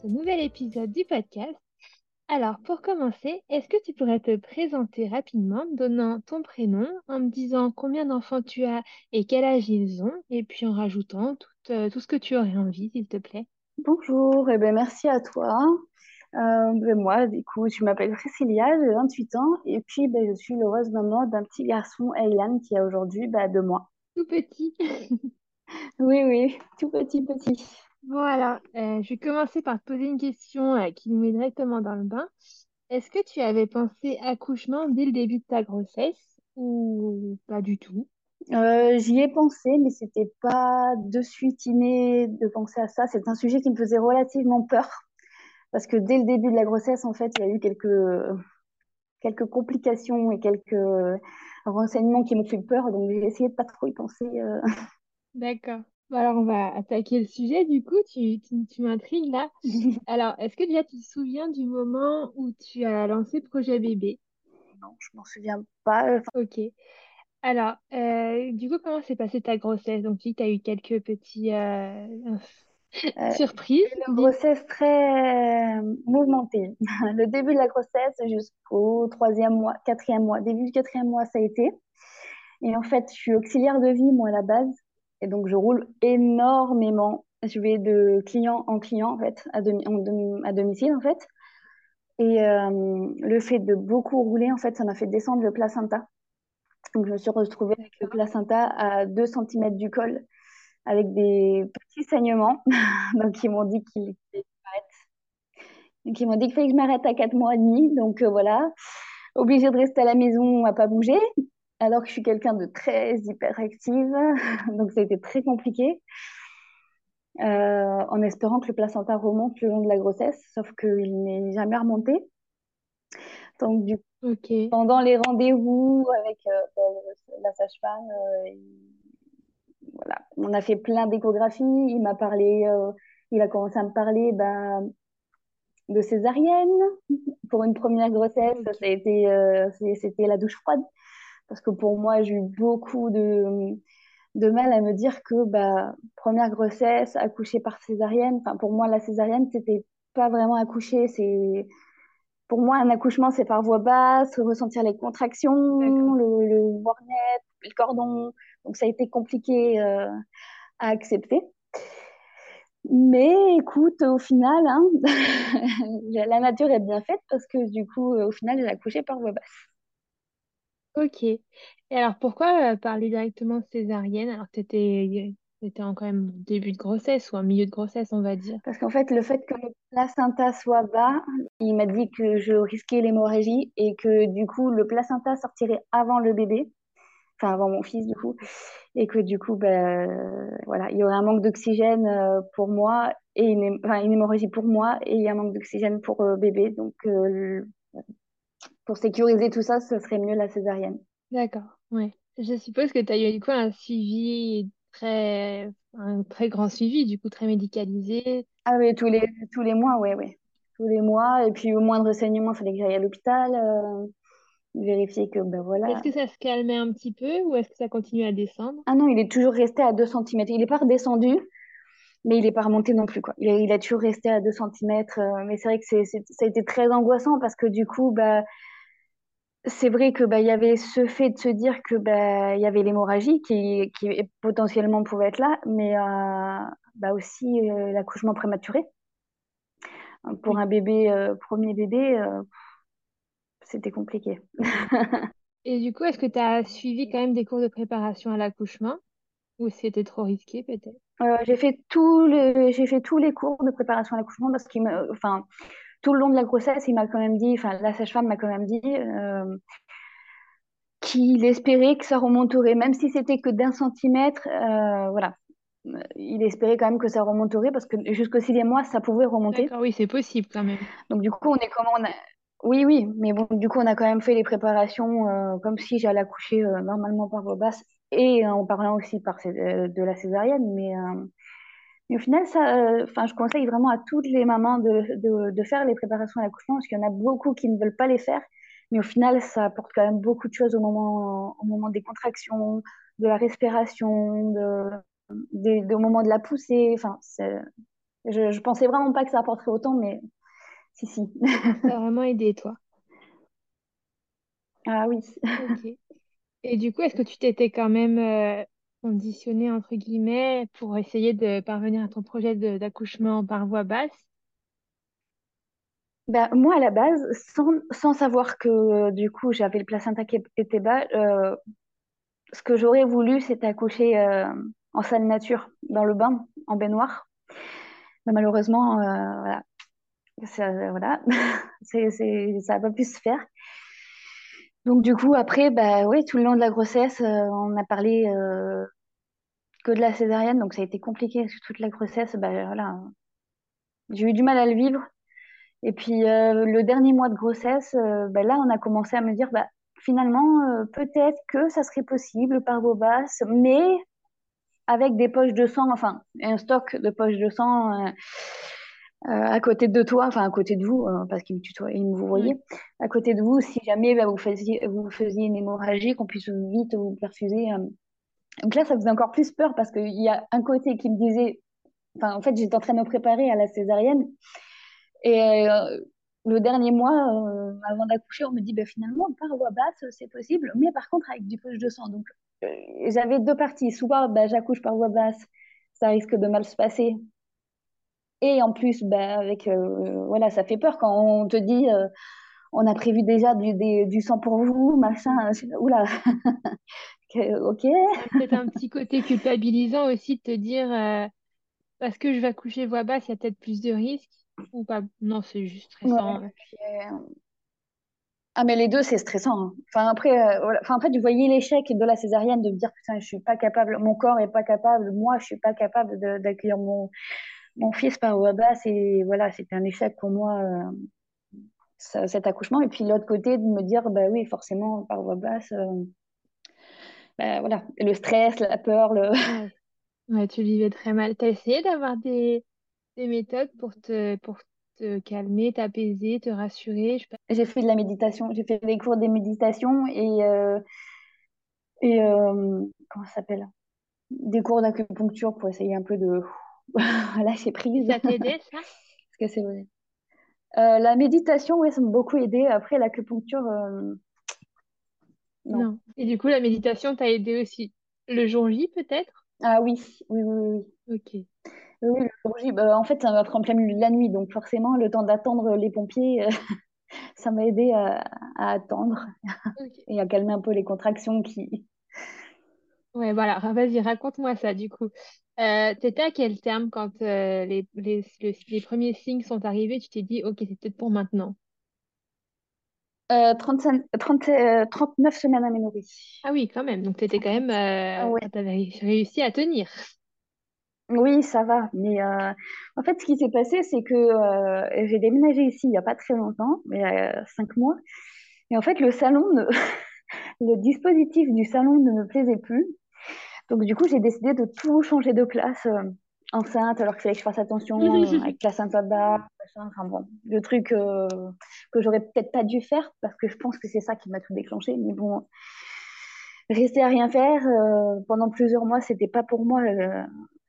ce nouvel épisode du podcast. Alors pour commencer, est-ce que tu pourrais te présenter rapidement, donnant ton prénom, en me disant combien d'enfants tu as et quel âge ils ont, et puis en rajoutant tout, euh, tout ce que tu aurais envie, s'il te plaît? Bonjour, et eh ben merci à toi. Euh, ben moi, du coup, je m'appelle Priscilla, j'ai 28 ans, et puis ben, je suis l'heureuse maman d'un petit garçon, Aylan, qui a aujourd'hui ben, deux mois. Tout petit. Oui, oui, tout petit, petit. Alors, euh, je vais commencer par te poser une question euh, qui nous met directement dans le bain. Est-ce que tu avais pensé accouchement dès le début de ta grossesse ou pas du tout? Euh, j'y ai pensé, mais c'était pas de suite inné de penser à ça. C'est un sujet qui me faisait relativement peur parce que dès le début de la grossesse, en fait, il y a eu quelques, quelques complications et quelques renseignements qui m'ont fait peur. Donc, j'ai essayé de pas trop y penser. D'accord. Alors, on va attaquer le sujet. Du coup, tu, tu, m'intrigues là. Alors, est-ce que déjà tu te souviens du moment où tu as lancé Projet Bébé? Non, je m'en souviens pas. Ok. Alors, euh, du coup, comment s'est passée ta grossesse? Donc, tu as eu quelques petits euh, Euh, surprises. Une grossesse très euh, mouvementée. Le début de la grossesse jusqu'au troisième mois, quatrième mois. Début du quatrième mois, ça a été. Et en fait, je suis auxiliaire de vie, moi, à la base. Et donc, je roule énormément. Je vais de client en client, en fait, à, à domicile, en fait. Et euh, le fait de beaucoup rouler, en fait, ça m'a fait descendre le placenta. Donc, je me suis retrouvée avec le placenta à 2 cm du col, avec des petits saignements. donc, ils m'ont dit qu'il fallait Donc, ils m'ont dit qu'il fallait que je m'arrête à 4 mois et demi. Donc, euh, voilà. Obligée de rester à la maison à pas bouger alors que je suis quelqu'un de très hyperactive, donc ça a été très compliqué. Euh, en espérant que le placenta remonte le long de la grossesse, sauf qu'il n'est jamais remonté. Donc, du coup, pendant les rendez-vous avec euh, la sage-femme, euh, voilà, on a fait plein d'échographies. Il m'a parlé, il a commencé à me parler bah, de césarienne pour une première grossesse. Ça a été, c'était la douche froide. Parce que pour moi, j'ai eu beaucoup de, de mal à me dire que bah, première grossesse, accoucher par césarienne, enfin, pour moi, la césarienne, c'était pas vraiment accoucher. C'est, pour moi, un accouchement, c'est par voie basse, ressentir les contractions, le, le le cordon. Donc, ça a été compliqué euh, à accepter. Mais écoute, au final, hein, la nature est bien faite parce que du coup, au final, j'ai accouché par voie basse. Ok. Et alors, pourquoi euh, parler directement césarienne alors que tu étais, en quand même début de grossesse ou en milieu de grossesse, on va dire? Parce qu'en fait, le fait que le placenta soit bas, il m'a dit que je risquais l'hémorragie et que du coup, le placenta sortirait avant le bébé, enfin avant mon fils du coup, et que du coup, ben, voilà, il y aurait un manque d'oxygène euh, pour moi et une, enfin, une hémorragie pour moi et il y a un manque d'oxygène pour euh, bébé. Donc, pour sécuriser tout ça, ce serait mieux la césarienne. D'accord, ouais. Je suppose que tu as eu du coup un suivi très, un très grand suivi, du coup très médicalisé. Ah oui, tous les, tous les mois, oui, oui. Tous les mois. Et puis au moindre saignement, il fallait que j'aille à l'hôpital, euh, vérifier que, ben voilà. Est-ce que ça se calmait un petit peu ou est-ce que ça continue à descendre? Ah non, il est toujours resté à 2 cm. Il n'est pas redescendu, mais il n'est pas remonté non plus, quoi. Il a, il a toujours resté à 2 cm. Euh, mais c'est vrai que c'est, ça a été très angoissant parce que du coup, bah, c'est vrai que bah, il y avait ce fait de se dire que bah, il y avait l'hémorragie qui, qui potentiellement pouvait être là, mais euh, bah aussi euh, l'accouchement prématuré. Pour un bébé, euh, premier bébé, c'était compliqué. Et du coup, est-ce que tu as suivi quand même des cours de préparation à l'accouchement? Ou c'était trop risqué peut-être? j'ai fait j'ai fait tous les cours de préparation à l'accouchement parce qu'il me, enfin, tout le long de la grossesse, il m'a quand même dit, enfin, la sage-femme m'a quand même dit euh, qu'il espérait que ça remonterait, même si c'était que d'un centimètre. Euh, voilà. il espérait quand même que ça remonterait parce que jusqu'au sixième mois, ça pouvait remonter. D'accord, oui, c'est possible quand même. Donc du coup, on est comment on a... Oui, oui, mais bon, du coup, on a quand même fait les préparations euh, comme si j'allais accoucher normalement par voie basse et en parlant aussi par, de la césarienne. Mais, mais au final, ça, enfin, je conseille vraiment à toutes les mamans de, de, de faire les préparations à l'accouchement parce qu'il y en a beaucoup qui ne veulent pas les faire. Mais au final, ça apporte quand même beaucoup de choses au moment, au moment des contractions, de la respiration, de, au moment de la poussée. Enfin, je, je pensais vraiment pas que ça apporterait autant, mais si, si. Ça a vraiment aidé, toi. Ah oui. Ok. Et du coup, est-ce que tu t'étais quand même euh, conditionné, entre guillemets, pour essayer de parvenir à ton projet d'accouchement par voie basse? Ben, moi, à la base, sans, sans savoir que du coup j'avais le placenta qui était bas, euh, ce que j'aurais voulu, c'était accoucher euh, en salle nature, dans le bain, en baignoire. Mais malheureusement, euh, voilà, ça, voilà. n'a pas pu se faire. Donc du coup, après, bah, oui, tout le long de la grossesse, on a parlé que de la césarienne, donc ça a été compliqué toute la grossesse. Bah, voilà, j'ai eu du mal à le vivre. Et puis euh, le dernier mois de grossesse, euh, ben là, on a commencé à me dire, bah, finalement, euh, peut-être que ça serait possible par vos basses, mais avec des poches de sang, enfin, un stock de poches de sang à côté de toi, enfin à côté de vous, parce qu'il me tutoie, il me vous voyez, à côté de vous, si jamais bah, vous, faisiez, vous faisiez une hémorragie, qu'on puisse vite vous perfuser. Donc là, ça faisait encore plus peur parce qu'il y a un côté qui me disait, enfin, en fait, j'étais en train de me préparer à la césarienne. Et euh, le dernier mois, euh, avant d'accoucher, on me dit bah, finalement, par voie basse, c'est possible, mais par contre avec du poche de sang. Donc, euh, j'avais deux parties. Soit bah, j'accouche par voie basse, ça risque de mal se passer. Et en plus, bah, avec, voilà, ça fait peur quand on te dit on a prévu déjà du, du sang pour vous, machin. Oula, ok. Peut-être un petit côté culpabilisant aussi de te dire parce que je vais accoucher voix basse, il y a peut-être plus de risques. Ou pas? Non, c'est juste stressant. Euh, ah, mais les deux, c'est stressant. hein. Enfin, après, euh, voilà. Enfin, vous voyez l'échec de la césarienne de me dire, putain, je suis pas capable, mon corps est pas capable, moi, je suis pas capable d'accueillir mon, mon fils par voie basse. Et voilà, c'était un échec pour moi, euh, cet accouchement. Et puis, l'autre côté, de me dire, bah oui, forcément, par voie basse, bah, voilà, le stress, la peur, le... Ouais. Ouais, tu vivais très mal. T'as essayé d'avoir des, des méthodes pour te, pour te calmer, t'apaiser, te rassurer? Je. J'ai fait de la méditation, j'ai fait des cours de méditation et, euh, et euh, comment ça s'appelle? Des cours d'acupuncture pour essayer un peu de lâcher prise. Ça t'aidait, ça? Parce que c'est vrai. Euh, la méditation, oui, ça m'a beaucoup aidé. Après, l'acupuncture, non. Non. Et du coup, la méditation t'a aidé aussi le jour J, peut-être? Ah oui, oui, oui, oui. Ok. Oui, le jour J, bah, en fait, ça m'a pris en plein milieu de la nuit, donc forcément, le temps d'attendre les pompiers, ça m'a aidé à, à attendre et à calmer un peu les contractions qui. Ouais, voilà, vas-y, raconte-moi ça du coup. Euh, t'étais à quel terme quand euh, les, les, les premiers signes sont arrivés? Tu t'es dit, ok, c'est peut-être pour maintenant. Euh, 35, 30, 39 semaines à Ménorie. Ah oui, quand même. Donc, tu étais quand même. Ah ouais. avais réussi à tenir. Oui, ça va. Mais euh, en fait, ce qui s'est passé, c'est que euh, j'ai déménagé ici il n'y a pas très longtemps, mais euh, cinq mois. Et en fait, le salon, ne... le dispositif du salon ne me plaisait plus. Donc, du coup, j'ai décidé de tout changer de place enceinte, alors qu'il fallait que je fasse attention avec placenta bas, enfin bon, le truc que j'aurais peut-être pas dû faire parce que je pense que c'est ça qui m'a tout déclenché. Mais bon, rester à rien faire pendant plusieurs mois, c'était pas pour moi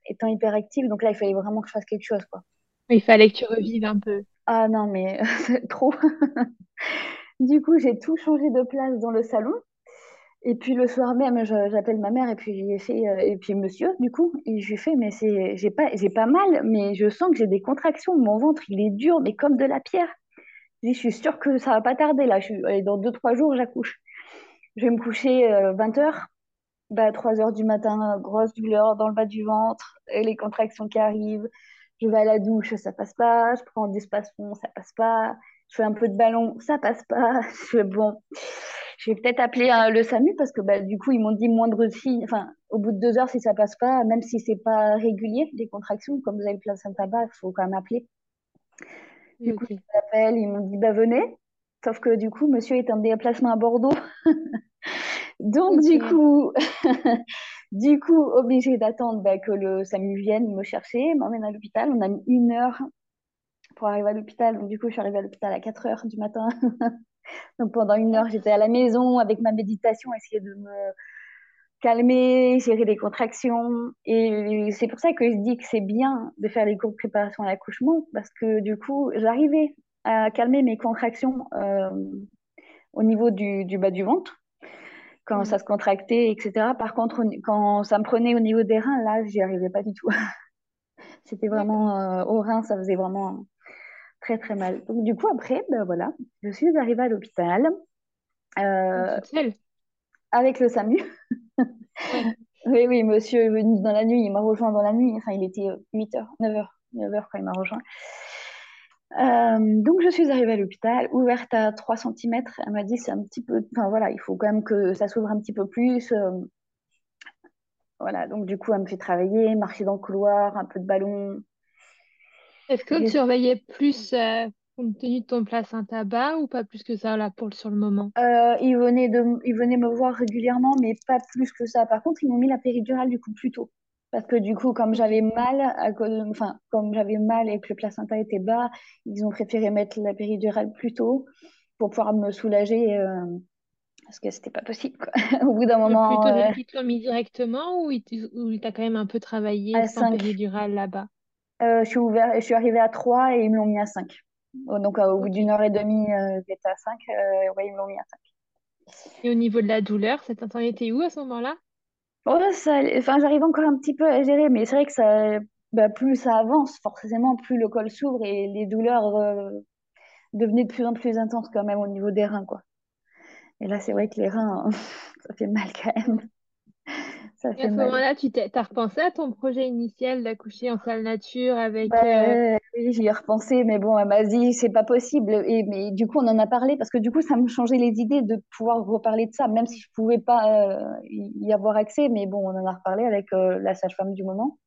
étant hyperactive. Donc là, il fallait vraiment que je fasse quelque chose, quoi. Il fallait que tu revives un peu. Ah non, mais trop. du coup, j'ai tout changé de place dans le salon. Et puis le soir même, j'appelle ma mère et puis j'ai fait euh, et puis monsieur du coup et je lui fais mais c'est j'ai pas j'ai pas mal mais je sens que j'ai des contractions, mon ventre il est dur mais comme de la pierre. Je, dis, je suis sûre que ça va pas tarder là, dans deux trois jours j'accouche. Je vais me coucher 20 euh, heures bah, 3 heures du matin, grosse douleur dans le bas du ventre, et les contractions qui arrivent. Je vais à la douche, ça passe pas. Je prends du spasmon, ça passe pas. je fais un peu de ballon, ça passe pas. Je fais, bon, je vais peut-être appeler euh, le SAMU parce que bah, du coup, ils m'ont dit moindre signe, enfin, au bout de deux heures, si ça passe pas, même si c'est pas régulier, des contractions, comme vous avez le placenta bas, il faut quand même appeler. Du coup, j'appelle, ils m'ont dit, bah venez. Sauf que du coup, monsieur est en déplacement à Bordeaux. Donc, du coup, du coup, obligé d'attendre bah, que le SAMU vienne me chercher, m'emmène à l'hôpital. On a mis une heure pour arriver à l'hôpital. Donc, du coup, je suis arrivée à l'hôpital à 4 heures du matin. Donc, pendant une heure, j'étais à la maison avec ma méditation, essayer de me calmer, gérer les contractions. Et c'est pour ça que je dis que c'est bien de faire les cours de préparation à l'accouchement, parce que du coup, j'arrivais à calmer mes contractions euh, au niveau du, bas du ventre, quand mm. ça se contractait, etc. Par contre, quand ça me prenait au niveau des reins, là, j'y arrivais pas du tout. C'était vraiment euh, au rein, ça faisait vraiment très très mal. Donc du coup, après, ben voilà, je suis arrivée à l'hôpital. Euh, avec le SAMU. oui, oui, monsieur est venu dans la nuit, il m'a rejoint dans la nuit. Enfin, il était 8h, 9h, 9h quand il m'a rejoint. Euh, donc, je suis arrivée à l'hôpital, ouverte à 3 cm. Elle m'a dit, c'est un petit peu. Enfin, voilà, il faut quand même que ça s'ouvre un petit peu plus. Euh, voilà, donc du coup, elle me fait travailler, marcher dans le couloir, un peu de ballon. Est-ce que tu surveillais plus euh, compte tenu de ton placenta bas ou pas plus que ça là pour sur le moment? Euh, ils, venaient de, ils venaient me voir régulièrement, mais pas plus que ça. Par contre, ils m'ont mis la péridurale du coup plus tôt. Parce que du coup, comme j'avais mal, à enfin, comme j'avais mal et que le placenta était bas, ils ont préféré mettre la péridurale plus tôt pour pouvoir me soulager. Euh, parce que c'était pas possible. Au bout d'un moment. Plutôt euh... ils l'ont mis directement ou ils t'as quand même un peu travaillé sans péridurale là-bas? Je, suis ouvert, je suis arrivée à 3 et ils me l'ont mis à 5. Donc, euh, au bout d'une heure et demie, euh, j'étais à 5. ouais, ils me l'ont mis à 5. Et au niveau de la douleur, cette temps était où à ce moment-là? Oh, ça, enfin, J'arrive encore un petit peu à gérer, mais c'est vrai que ça, bah, plus ça avance, forcément, plus le col s'ouvre et les douleurs devenaient de plus en plus intenses quand même au niveau des reins. Quoi. Et là, c'est vrai que les reins, ça fait mal quand même à ce moment-là, tu as repensé à ton projet initial d'accoucher en salle nature avec. Bah, euh, oui, j'y ai repensé, mais bon, elle m'a dit c'est pas possible. Et mais du coup, on en a parlé parce que du coup, ça me changeait les idées de pouvoir reparler de ça, même si je pouvais pas euh, y avoir accès. Mais bon, on en a reparlé avec euh, la sage-femme du moment.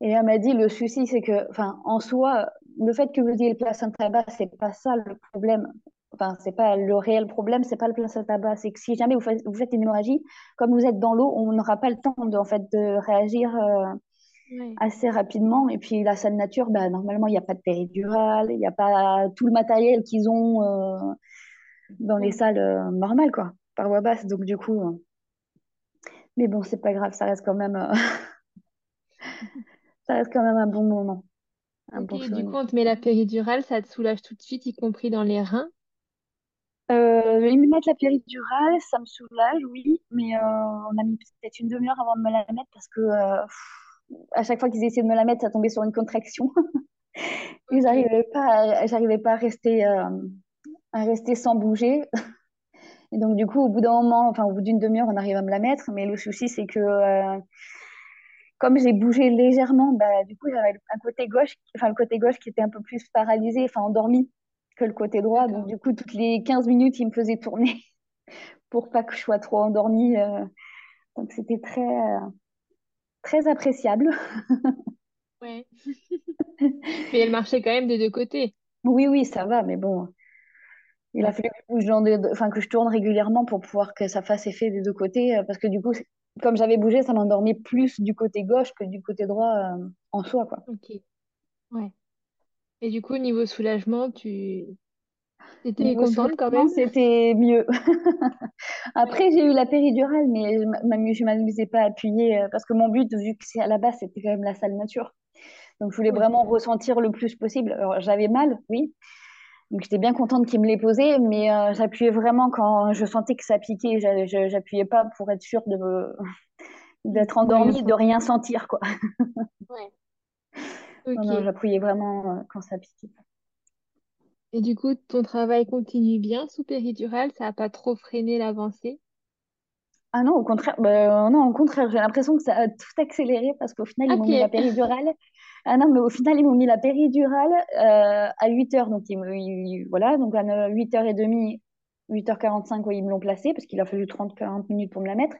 Et elle m'a dit le souci, c'est que, enfin, en soi, le fait que vous ayez le placenta bas, c'est pas ça le problème enfin, c'est pas le réel problème, c'est pas le placenta bas. C'est que si jamais vous faites, vous faites une hémorragie, comme vous êtes dans l'eau, on n'aura pas le temps de, en fait, de réagir euh, assez rapidement. Et puis, la salle nature, bah, normalement, il n'y a pas de péridurale, il n'y a pas tout le matériel qu'ils ont euh, dans les salles euh, normales, quoi, par voie basse. Donc, du coup, mais bon, c'est pas grave, ça reste quand même, ça reste quand même un bon moment. Un bon du coup, on te met la péridurale, ça te soulage tout de suite, y compris dans les reins? Euh, ils me mettent la péridurale, ça me soulage, oui, mais euh, on a mis peut-être une demi-heure avant de me la mettre parce que euh, à chaque fois qu'ils essayaient de me la mettre, ça tombait sur une contraction. Ils n'arrivaient pas, j'arrivais pas à rester, à rester sans bouger. Et donc du coup, au bout d'un moment, enfin au bout d'une demi-heure, on arrive à me la mettre, mais le souci c'est que comme j'ai bougé légèrement, bah, du coup j'avais un côté gauche, enfin le côté gauche qui était un peu plus paralysé, enfin endormi que le côté droit. Donc, du coup, toutes les 15 minutes, il me faisait tourner pour pas que je sois trop endormie. Euh. Donc, c'était très, euh, très appréciable. ouais. mais elle marchait quand même des deux côtés. Oui, oui, ça va, mais bon. Il a fallu que je, enfin, que je tourne régulièrement pour pouvoir que ça fasse effet des deux côtés. Euh, parce que du coup, comme j'avais bougé, ça m'endormait plus du côté gauche que du côté droit en soi. Quoi. Ok. Ouais. Et du coup, niveau soulagement, tu étais contente quand même? c'était mieux. Après, j'ai eu la péridurale, mais je ne m'amusais pas à appuyer euh, parce que mon but, vu que c'est à la base, c'était quand même la salle nature. Donc, je voulais vraiment ressentir le plus possible. Alors, j'avais mal, oui. Donc, j'étais bien contente qu'il me l'ait posé, mais euh, j'appuyais vraiment quand je sentais que ça piquait. J'appuyais pas pour être sûre de d'être endormie, de rien sentir, quoi. Ouais. Non, j'appuyais vraiment euh, quand ça piquait. Et du coup, ton travail continue bien sous péridurale, ça n'a pas trop freiné l'avancée? Ah non, au contraire, bah, non, au contraire, j'ai l'impression que ça a tout accéléré parce qu'au final, ils m'ont mis la péridurale. Ah non, mais au final, ils m'ont mis la péridurale euh, à 8 heures. Donc, ils voilà, donc à 8h30, 8h45, ouais, ils me l'ont placée parce qu'il a fallu trente quarante minutes pour me la mettre.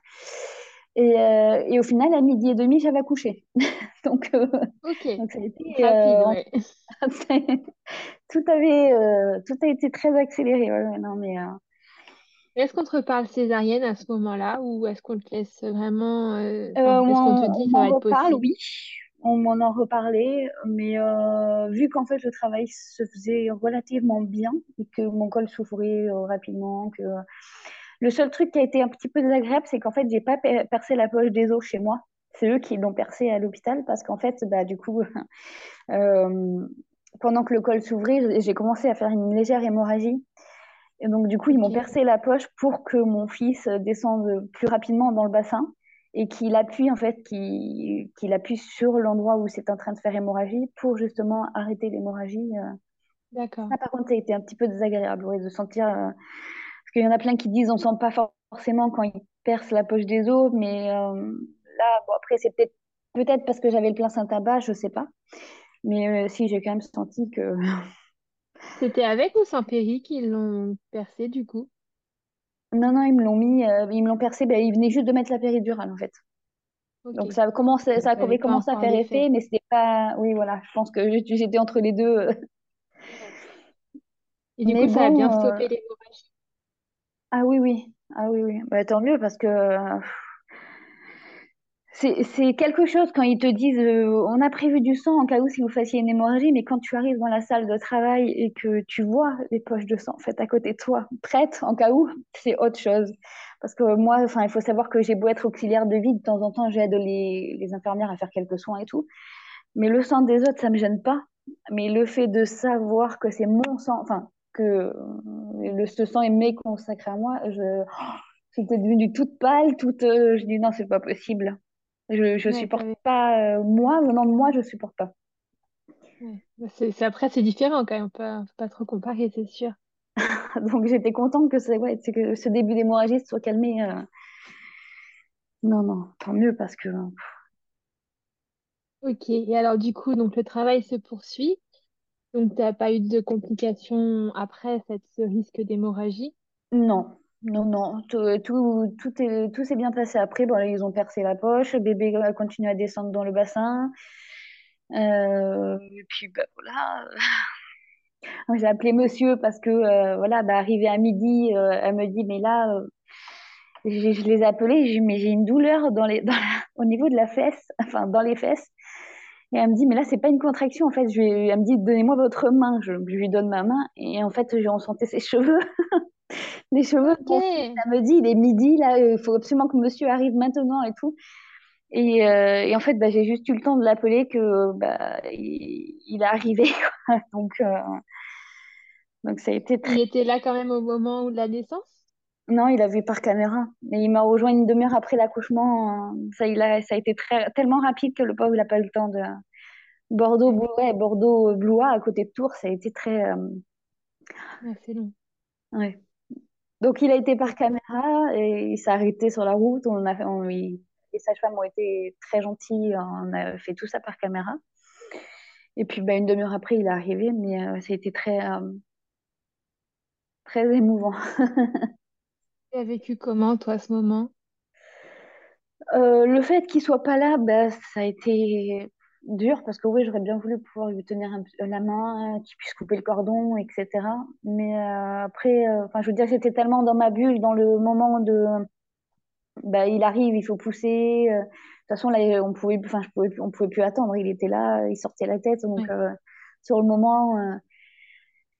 Et, euh, et au final, à midi et demi, j'avais accouché. Donc, euh, donc ça a été, Rapide, euh, ouais. tout avait, tout a été très accéléré. ouais, non, mais, Est-ce qu'on te reparle césarienne à ce moment-là ou est-ce qu'on te laisse vraiment... est-ce qu'on te dit ça va être reparle, possible? oui. On m'en en reparlait, mais euh, vu qu'en fait le travail se faisait relativement bien et que mon col s'ouvrait euh, rapidement, que le seul truc qui a été un petit peu désagréable, c'est qu'en fait j'ai pas per- percé la poche des os chez moi. C'est eux qui l'ont percé à l'hôpital parce qu'en fait, bah, du coup, euh, pendant que le col s'ouvrait, j'ai commencé à faire une légère hémorragie. Et donc, du coup, ils m'ont percé la poche pour que mon fils descende plus rapidement dans le bassin et qu'il appuie, en fait, qu'il appuie sur l'endroit où c'est en train de faire hémorragie pour justement arrêter l'hémorragie. euh. d'accord. Ça, par contre, ça a été un petit peu désagréable ouais, de sentir. euh, qu'il y en a plein qui disent on sent pas forcément quand ils percent la poche des os, mais euh, là, bon, après, c'est peut-être peut-être parce que j'avais le placenta bas, je sais pas. Mais euh, si, j'ai quand même senti que C'était avec ou sans péri qu'ils l'ont percé du coup? Non, non, ils me l'ont mis, euh, ils me l'ont percé, ben, ils venaient juste de mettre la péridurale en fait. Donc ça Donc ça avait commencé à faire l'effet. effet, mais c'était pas. Oui, voilà, je pense que j'étais entre les deux. Et du Mais coup, ça a bien stoppé l'hémorragie. Ah oui, oui, ah oui, oui. Bah, tant mieux parce que c'est quelque chose quand ils te disent euh, on a prévu du sang en cas où si vous fassiez une hémorragie, mais quand tu arrives dans la salle de travail et que tu vois les poches de sang faites à côté de toi, prêtes en cas où, c'est autre chose. Parce que moi, enfin, il faut savoir que j'ai beau être auxiliaire de vie, de temps en temps, j'aide les, les infirmières à faire quelques soins et tout. Mais le sang des autres, ça me gêne pas. Mais le fait de savoir que c'est mon sang, enfin, que euh, le, ce sang est mes consacré à moi, je, j'étais devenue toute pâle, toute, euh, je dis non, c'est pas possible. Je, je Ouais, supporte pas, euh, moi, venant de moi, je supporte pas. ouais. Bah, C'est, c'est- après, c'est différent quand même. On peut pas trop comparer, c'est sûr. Donc j'étais contente que, que ce début d'hémorragie soit calmé. euh. Non, non, tant mieux parce que Ok. Et alors, du coup, donc le travail se poursuit. Donc, t'as pas eu de complications après cette, ce risque d'hémorragie? non, non, non, tout, tout, tout est, tout s'est bien passé après. Bon, ils ont percé la poche, le bébé a continué à descendre dans le bassin. Euh, et puis, bah, voilà. J'ai appelé monsieur parce que, euh, voilà, bah, arrivé à midi, euh, elle me dit, mais là, euh, je, les ai appelés, mais j'ai une douleur dans les, dans la- au niveau de la fesse, enfin, dans les fesses. Et elle me dit, mais là, c'est pas une contraction, en fait. Je lui elle me dit, donnez-moi votre main. Je, je lui donne ma main. Et en fait, j'ai ressenti ses cheveux, les cheveux de Ok. mon fils. Elle me dit, il est midi, là, il faut absolument que monsieur arrive maintenant et tout. Et, euh, et en fait, bah, j'ai juste eu le temps de l'appeler que bah, il, il est arrivé. quoi. Donc, euh, donc, ça a été très. Il était là quand même au moment de la naissance? Non, il a vu par caméra. Et il m'a rejoint une demi-heure après l'accouchement. euh, Ça, il a, ça a été très, tellement rapide que le pauvre, il n'a pas eu le temps de. Bordeaux, Ouais, Blou- ouais, Bordeaux, Blois, à côté de Tours, ça a été très. euh, ouais, c'est long. ouais. Donc, il a été par caméra et il s'est arrêté sur la route. On a fait, on- il- les sages-femmes ont été très gentilles. On a fait tout ça par caméra. Et puis, bah, une demi-heure après, il est arrivé, mais euh, ça a été très, euh, très émouvant. Tu as vécu comment, toi, à ce moment? Euh, le fait qu'il soit pas là, bah, ça a été dur parce que oui, j'aurais bien voulu pouvoir lui tenir un la main, qu'il puisse couper le cordon, etc. Mais euh, après, euh, enfin, je veux dire, j'étais tellement dans ma bulle, dans le moment de, bah, il arrive, il faut pousser. euh, de toute façon, là, on pouvait, enfin, je pouvais, plus- on pouvait plus attendre. Il était là, il sortait la tête, donc Ouais, euh, sur le moment. euh,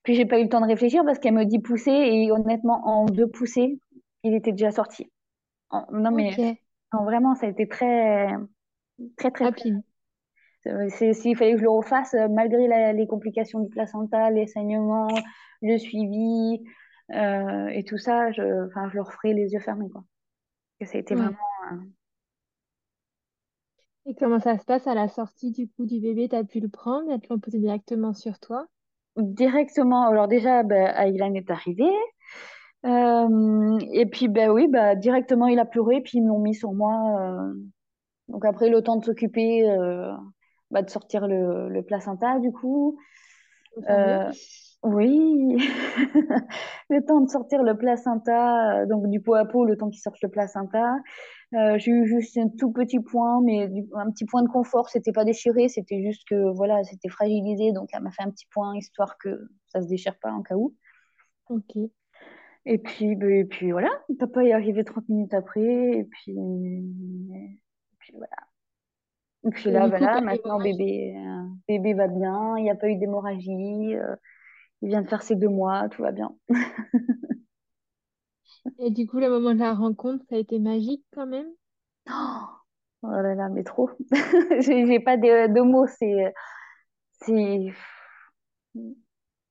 puis j'ai pas eu le temps de réfléchir parce qu'elle me dit pousser et honnêtement, en deux poussées, il était déjà sorti. En- non mais non, vraiment, ça a été très, très, très, rapide. euh, S'il fallait que je le refasse, euh, malgré la- les complications du placenta, les saignements, le suivi euh, et tout ça, je, je le referais les yeux fermés, quoi. Que ça a été vraiment. Et comment ça se passe à la sortie du coup du bébé? T'as pu le prendre? Elles te l'ont posé directement sur toi? directement. Alors déjà, ben, Aylan est arrivé. Euh, et puis, ben oui, bah, directement, il a pleuré, puis ils m'ont mis sur moi. euh. Donc après, le temps de s'occuper, euh, bah, de sortir le, le placenta, du coup. Fameux. Euh, oui, le temps de sortir le placenta, euh, donc du pot à pot, le temps qu'il sorte le placenta. Euh, j'ai eu juste un tout petit point, mais du- un petit point de confort. C'était pas déchiré, c'était juste que voilà, c'était fragilisé, donc elle m'a fait un petit point histoire que ça se déchire pas en cas où. Ok. Et puis, ben, et puis voilà, papa est arrivé 30 minutes après, et puis, et puis voilà. Et puis là, voilà, maintenant bébé, euh, bébé va bien, il n'y a pas eu d'hémorragie, euh, il vient de faire ses deux mois, tout va bien. Et du coup, le moment de la rencontre, ça a été magique quand même? Oh là là, mais trop. J'ai j'ai pas de, de mots, c'est,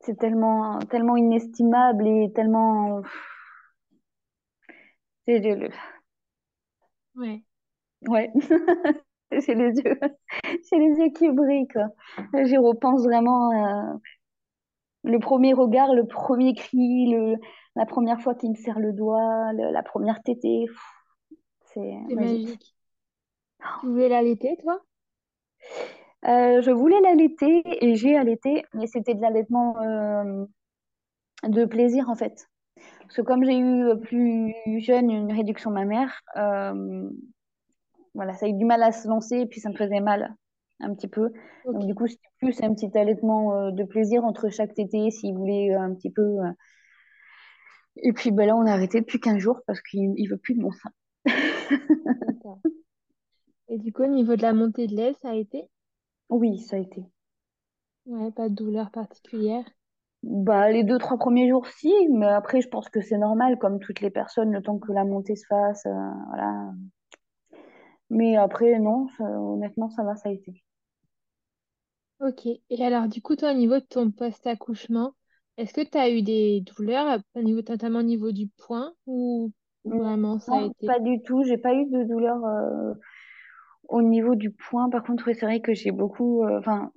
c'est, tellement, tellement inestimable et tellement. c'est- le- Ouais. Ouais, j'ai les yeux, j'ai les yeux qui brillent, quoi. J'y repense vraiment. euh, le premier regard, le premier cri, le, la première fois qu'il me serre le doigt, le- la première tétée, C'est magique. magique. Tu voulais l'allaiter, toi? Euh, je voulais l'allaiter et j'ai allaité, mais c'était de l'allaitement euh, de plaisir en fait. Parce que comme j'ai eu euh, plus jeune une réduction mammaire, euh, voilà, ça a eu du mal à se lancer et puis ça me faisait mal un petit peu. Donc du coup, c'était plus un petit allaitement de plaisir entre chaque tétée s'il voulait un petit peu. Et puis ben là, on a arrêté depuis 15 jours parce qu'il il veut plus de mon sein. Et du coup, au niveau de la montée de lait, ça a été? Oui, ça a été. Ouais, pas de douleur particulière. Bah, les deux, trois premiers jours, si, mais après, je pense que c'est normal, comme toutes les personnes, le temps que la montée se fasse, euh, voilà. Mais après, non, ça- honnêtement, ça va, ça a été. Ok. Et alors, du coup, toi, au niveau de ton post-accouchement, est-ce que tu as eu des douleurs, au niveau, notamment au niveau du poing, ou, ou vraiment ça a Non, été? pas du tout, j'ai pas eu de douleur euh, au niveau du poing. Par contre, oui, c'est vrai que j'ai beaucoup, euh, enfin,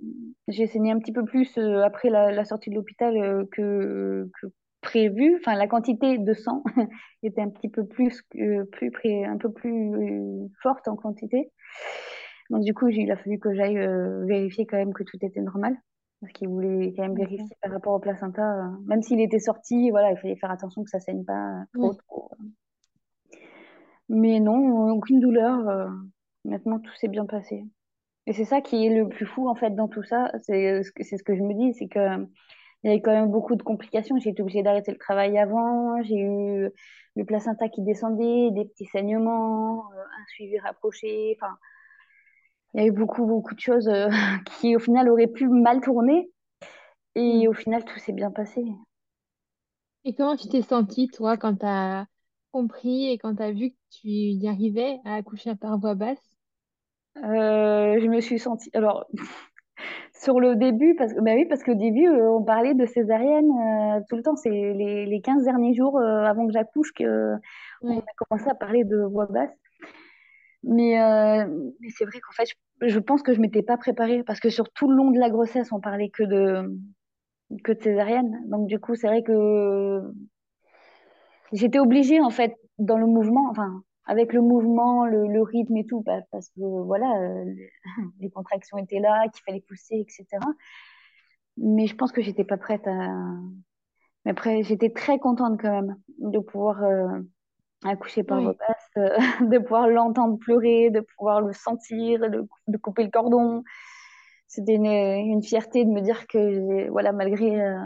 j'ai saigné un petit peu plus euh, après la, la sortie de l'hôpital euh, que, que prévu. Enfin, la quantité de sang était un petit peu plus, plus pré- un peu plus forte en quantité. Donc, du coup, il a fallu que j'aille vérifier quand même que tout était normal. Parce qu'il voulait quand même vérifier par rapport au placenta. même s'il était sorti, voilà, il fallait faire attention que ça saigne pas trop. Mais non, aucune douleur. Euh, maintenant, tout s'est bien passé. Et c'est ça qui est le plus fou, en fait, dans tout ça. C'est ce que, c'est ce que je me dis, c'est que euh, il y avait quand même beaucoup de complications. J'ai été obligée d'arrêter le travail avant. J'ai eu le placenta qui descendait, des petits saignements, euh, un suivi rapproché. Enfin, il y a eu beaucoup, beaucoup de choses euh, qui, au final, auraient pu mal tourner. Et Hmm. au final, tout s'est bien passé. Et comment tu t'es sentie, toi, quand tu as compris et quand tu as vu que tu y arrivais à accoucher par voie basse? Euh, je me suis sentie. Alors, sur le début, parce bah oui, parce qu'au début, euh, on parlait de césarienne euh, tout le temps. C'est les, les 15 derniers jours avant que j'accouche que on a commencé à parler de voix basse. Mais, mais c'est vrai qu'en fait, je, je pense que je m'étais pas préparée parce que sur tout le long de la grossesse, on parlait que de, que de césarienne. Donc, du coup, c'est vrai que j'étais obligée, en fait, dans le mouvement, enfin, avec le mouvement, le, le rythme et tout, bah, parce que voilà, euh, les contractions étaient là, qu'il fallait pousser, etc. Mais je pense que j'étais pas prête à. Mais après, j'étais très contente quand même de pouvoir euh, accoucher par Ouais. basse, euh, de pouvoir l'entendre pleurer, de pouvoir le sentir, de, de couper le cordon. C'était une, une fierté de me dire que, voilà, malgré, euh,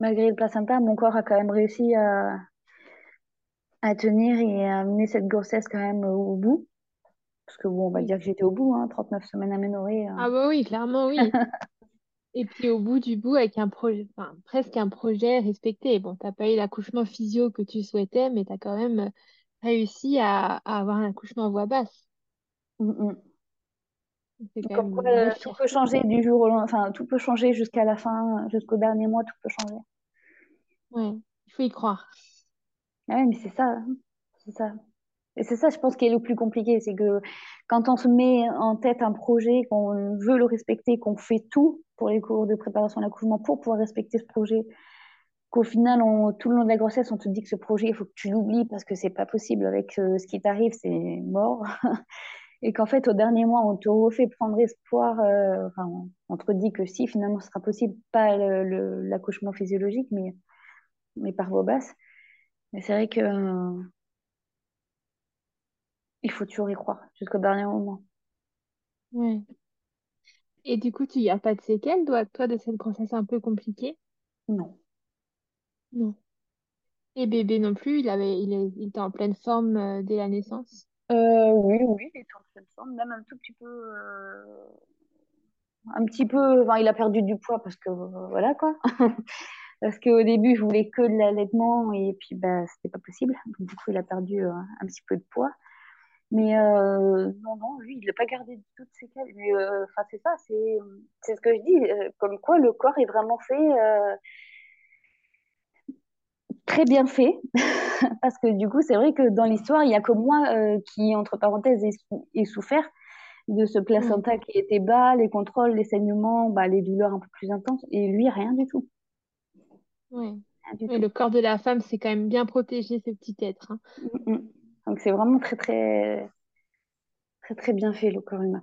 malgré le placenta, mon corps a quand même réussi à, à tenir et à mener cette grossesse quand même au bout. Parce que bon, on va dire que j'étais au bout, hein, 39 semaines aménorrhées. euh. Ah bah oui, clairement, oui. Et puis au bout du bout, avec un projet, enfin, presque un projet respecté. Bon, t'as pas eu l'accouchement physio que tu souhaitais, mais tu as quand même réussi à, à avoir un accouchement à voix basse. Mm, mm. Quand Comme quoi, euh, tout peut changer du jour au lendemain, enfin, tout peut changer jusqu'à la fin, jusqu'au dernier mois, tout peut changer. Ouais, il faut y croire. Ah ouais, mais c'est ça, hein. c'est ça. Et c'est ça, je pense, qui est le plus compliqué, c'est que quand on se met en tête un projet, qu'on veut le respecter, qu'on fait tout pour les cours de préparation à l'accouchement pour pouvoir respecter ce projet, qu'au final, tout le long de la grossesse, on te dit que ce projet, il faut que tu l'oublies parce que c'est pas possible avec euh, ce qui t'arrive, c'est mort. et qu'en fait, au dernier mois, on te refait prendre espoir. Euh, on te dit que si, finalement, ce sera possible, pas l'accouchement physiologique, mais, mais par voie basse. Mais c'est vrai que euh, il faut toujours y croire jusqu'au dernier moment. Ouais. Et du coup, tu n'y as pas de séquelles, toi, toi, de cette grossesse un peu compliquée? Non. Non. Et bébé non plus, il avait, il, il était en pleine forme euh, dès la naissance? Euh, oui, oui, il était en pleine forme, même un tout petit peu, euh, un petit peu, enfin, il a perdu du poids parce que voilà quoi. parce qu'au début, je voulais que de l'allaitement et puis bah, c'était pas possible. Donc, du coup, il a perdu un petit peu de poids. Mais non, non, lui, il n'a pas gardé toutes ses séquelles. Enfin, c'est ça, c'est ce que je dis. comme quoi, le corps est vraiment fait très bien fait, parce que du coup, c'est vrai que dans l'histoire, il n'y a que moi euh, qui, entre parenthèses, ai, souffert de ce placenta mm. qui était bas, les contrôles, les saignements, bah, les douleurs un peu plus intenses, et lui, rien du tout. Oui. le corps de la femme, c'est quand même bien protégé, ce petit être. Hein. Mm, mm. Donc c'est vraiment très, très, très, très bien fait, le corps humain.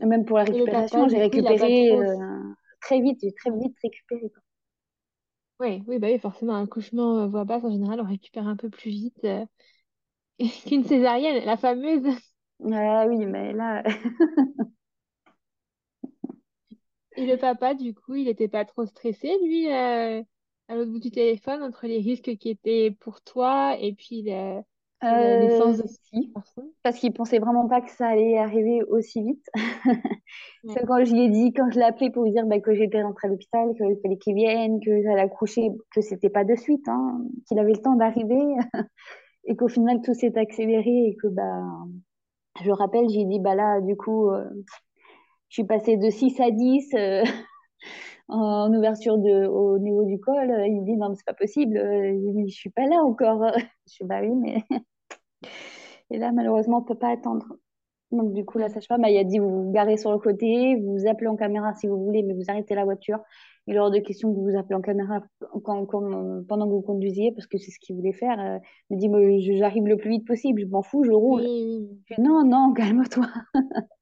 même pour la récupération, j'ai récupéré euh, très vite, j'ai très vite récupéré. Oui, oui, bah oui, forcément, un accouchement euh, voix basse, en général, on récupère un peu plus vite euh, qu'une césarienne, la fameuse. Ah oui, mais là, Et le papa, du coup, il n'était pas trop stressé, lui, euh, à l'autre bout du téléphone, entre les risques qui étaient pour toi et puis la naissance de si, parce qu'il pensait vraiment pas que ça allait arriver aussi vite. Quand je lui ai dit, quand je l'ai appelé pour lui dire bah, que j'étais rentrée à l'hôpital, qu'il fallait qu'il vienne, que j'allais accoucher, que c'était pas de suite, hein, qu'il avait le temps d'arriver, et qu'au final tout s'est accéléré et que bah, je rappelle, j'ai dit bah là, du coup, euh, je suis passée de 6 à 10 euh, en ouverture de, au niveau du col. Il me dit non, mais c'est pas possible, il dit, je suis pas là encore. je suis bah oui, mais. et là, malheureusement, on peut pas attendre. Donc, du coup, la sage-femme, il a dit vous vous garez sur le côté, vous vous appelez en caméra si vous voulez, mais vous arrêtez la voiture. Il est hors de question que vous vous appelez en caméra quand, pendant que vous conduisiez, parce que c'est ce qu'il voulait faire. Euh, il me dit j'arrive le plus vite possible, je m'en fous, je roule. Je dis, non, non, calme-toi.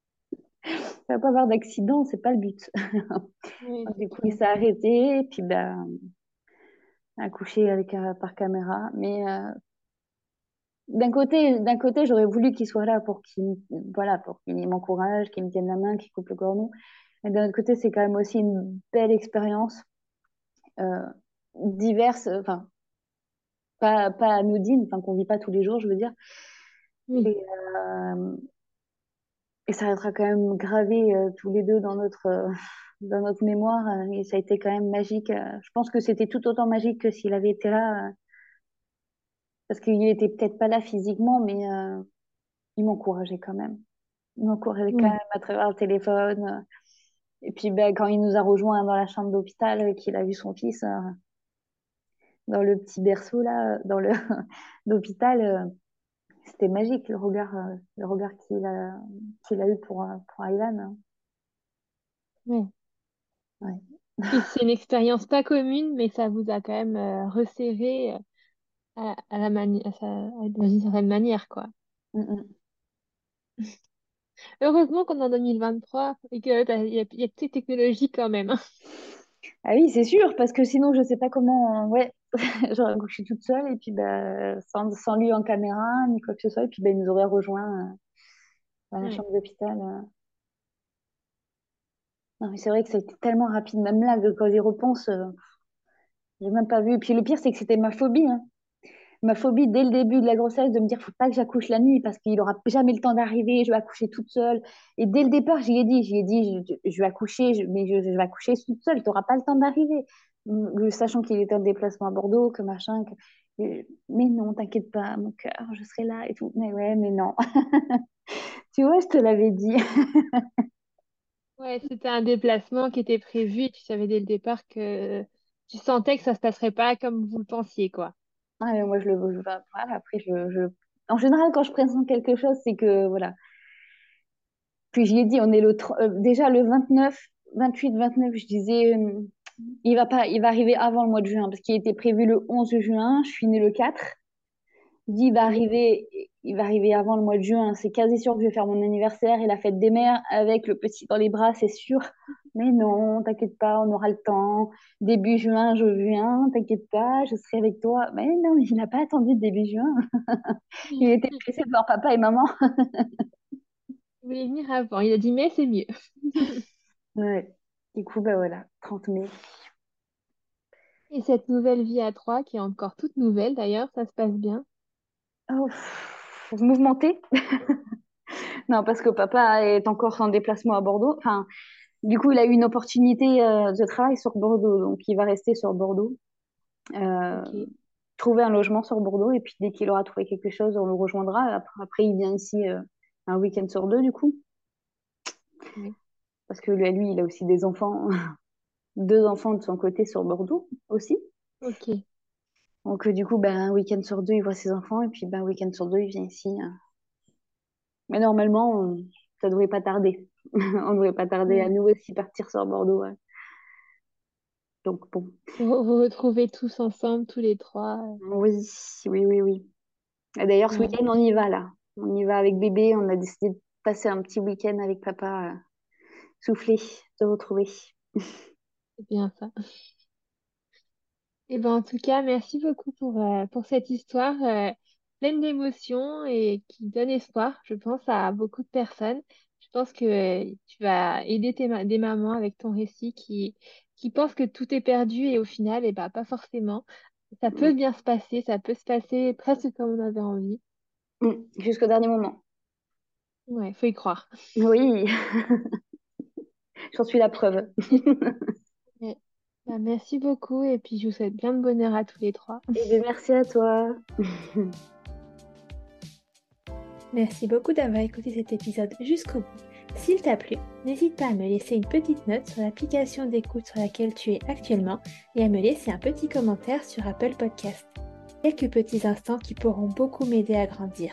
Il ne va pas avoir d'accident, c'est pas le but. du coup, il s'est arrêté, et puis ben, accouché avec, euh, par caméra. Mais euh, d'un côté, d'un côté, j'aurais voulu qu'il soit là pour qu'il, voilà, pour qu'il m'encourage, qu'il me tienne la main, qu'il coupe le cordon. Mais d'un autre côté, c'est quand même aussi une belle expérience, euh, diverse, enfin, pas, pas anodine, enfin, qu'on vit pas tous les jours, je veux dire. Et, euh, et, ça restera quand même gravé euh, tous les deux dans notre, dans notre mémoire. et ça a été quand même magique. je pense que c'était tout autant magique que s'il avait été là parce qu'il était peut-être pas là physiquement, mais euh, il m'encourageait quand même. Il m'encourageait quand même à travers le téléphone. Et puis ben, quand il nous a rejoints dans la chambre d'hôpital, qu'il a vu son fils euh, dans le petit berceau là, dans le d'hôpital, euh, c'était magique le regard, le regard qu'il a, qu'il a eu pour, pour Aylan. Oui. C'est une expérience pas commune, mais ça vous a quand même resserré à, la mani- d'une certaine manière, quoi. Mm, mm. Heureusement qu'on est en 2023 et qu'il bah, y, a, y a toutes ces technologies quand même. Hein. Ah oui, c'est sûr, parce que sinon, je sais pas comment. Ouais, j'aurais couché toute seule et puis bah, sans, sans lui en caméra ni quoi que ce soit, et puis bah, il nous aurait rejoint euh, dans la chambre d'hôpital. Euh. Non, mais c'est vrai que c'était tellement rapide, même là, quand j'y repense, euh, j'ai même pas vu. Et puis le pire, c'est que c'était ma phobie. hein ma phobie dès le début de la grossesse de me dire faut pas que j'accouche la nuit parce qu'il aura jamais le temps d'arriver, je vais accoucher toute seule. Et dès le départ, j'y ai dit, j'y ai dit, je, vais accoucher, mais je, vais accoucher toute seule, tu n'auras pas le temps d'arriver. Sachant qu'il était en déplacement à Bordeaux, que machin. Mais non, t'inquiète pas, mon cœur, je serai là et tout. Mais ouais, mais non. tu vois, je te l'avais dit. ouais, c'était un déplacement qui était prévu et tu savais dès le départ que tu sentais que ça se passerait pas comme vous le pensiez, quoi. Ah, moi, je le je, voilà, après, je, je, En général, quand je présente quelque chose, c'est que, voilà. Puis j'y ai dit, on est le... Euh, déjà le 29, 28, 29, je disais, euh, Il va pas, il va arriver avant le mois de juin parce qu'il était prévu le 11 juin. Je suis née le 4. Il dit, il va arriver, il va arriver avant le mois de juin. C'est quasi sûr que je vais faire mon anniversaire et la fête des mères avec le petit dans les bras, c'est sûr. Mais non, t'inquiète pas, on aura le temps. Début juin, je viens, t'inquiète pas, je serai avec toi. Mais non, il n'a pas attendu début juin. il était pressé de voir papa et maman. Il voulait venir avant. Il a dit, mais c'est mieux. ouais. Du coup, bah voilà, 30 mai. Et cette nouvelle vie à trois, qui est encore toute nouvelle d'ailleurs, ça se passe bien? Oh, mouvementé. non, parce que papa est encore en déplacement à Bordeaux. Enfin, du coup, il a eu une opportunité euh, de travail sur Bordeaux, donc il va rester sur Bordeaux. Euh, trouver un logement sur Bordeaux, et puis dès qu'il aura trouvé quelque chose, on le rejoindra. Après, il vient ici euh, un week-end sur deux, du coup. Parce que lui, lui, il a aussi des enfants, deux enfants de son côté sur Bordeaux aussi. Ok. Donc, du coup, ben, un week-end sur deux, il voit ses enfants, et puis ben, un week-end sur deux, il vient ici. Hein. Mais normalement, ça ne devrait pas tarder. on ne devrait pas tarder à nous aussi partir sur Bordeaux. Donc, bon. Vous vous retrouvez tous ensemble, tous les trois. Oui, oui, oui, oui. D'ailleurs, ce week-end, on y va là. On y va avec bébé. On a décidé de passer un petit week-end avec papa, euh, souffler, se retrouver. C'est bien ça. Et eh ben, en tout cas, merci beaucoup pour, euh, pour cette histoire euh, pleine d'émotions et qui donne espoir, je pense, à beaucoup de personnes. Je pense que tu vas aider tes des mamans avec ton récit qui, qui pensent que tout est perdu et au final, et eh ben, pas forcément. Ça peut bien se passer, ça peut se passer presque comme on avait envie. Mm, jusqu'au dernier moment. Ouais, faut y croire. Oui, j'en suis la preuve. Bah, merci beaucoup et puis je vous souhaite bien de bonheur à tous les trois. Et eh merci à toi. merci beaucoup d'avoir écouté cet épisode jusqu'au bout. S'il t'a plu, n'hésite pas à me laisser une petite note sur l'application d'écoute sur laquelle tu es actuellement et à me laisser un petit commentaire sur Apple Podcast. Quelques petits instants qui pourront beaucoup m'aider à grandir.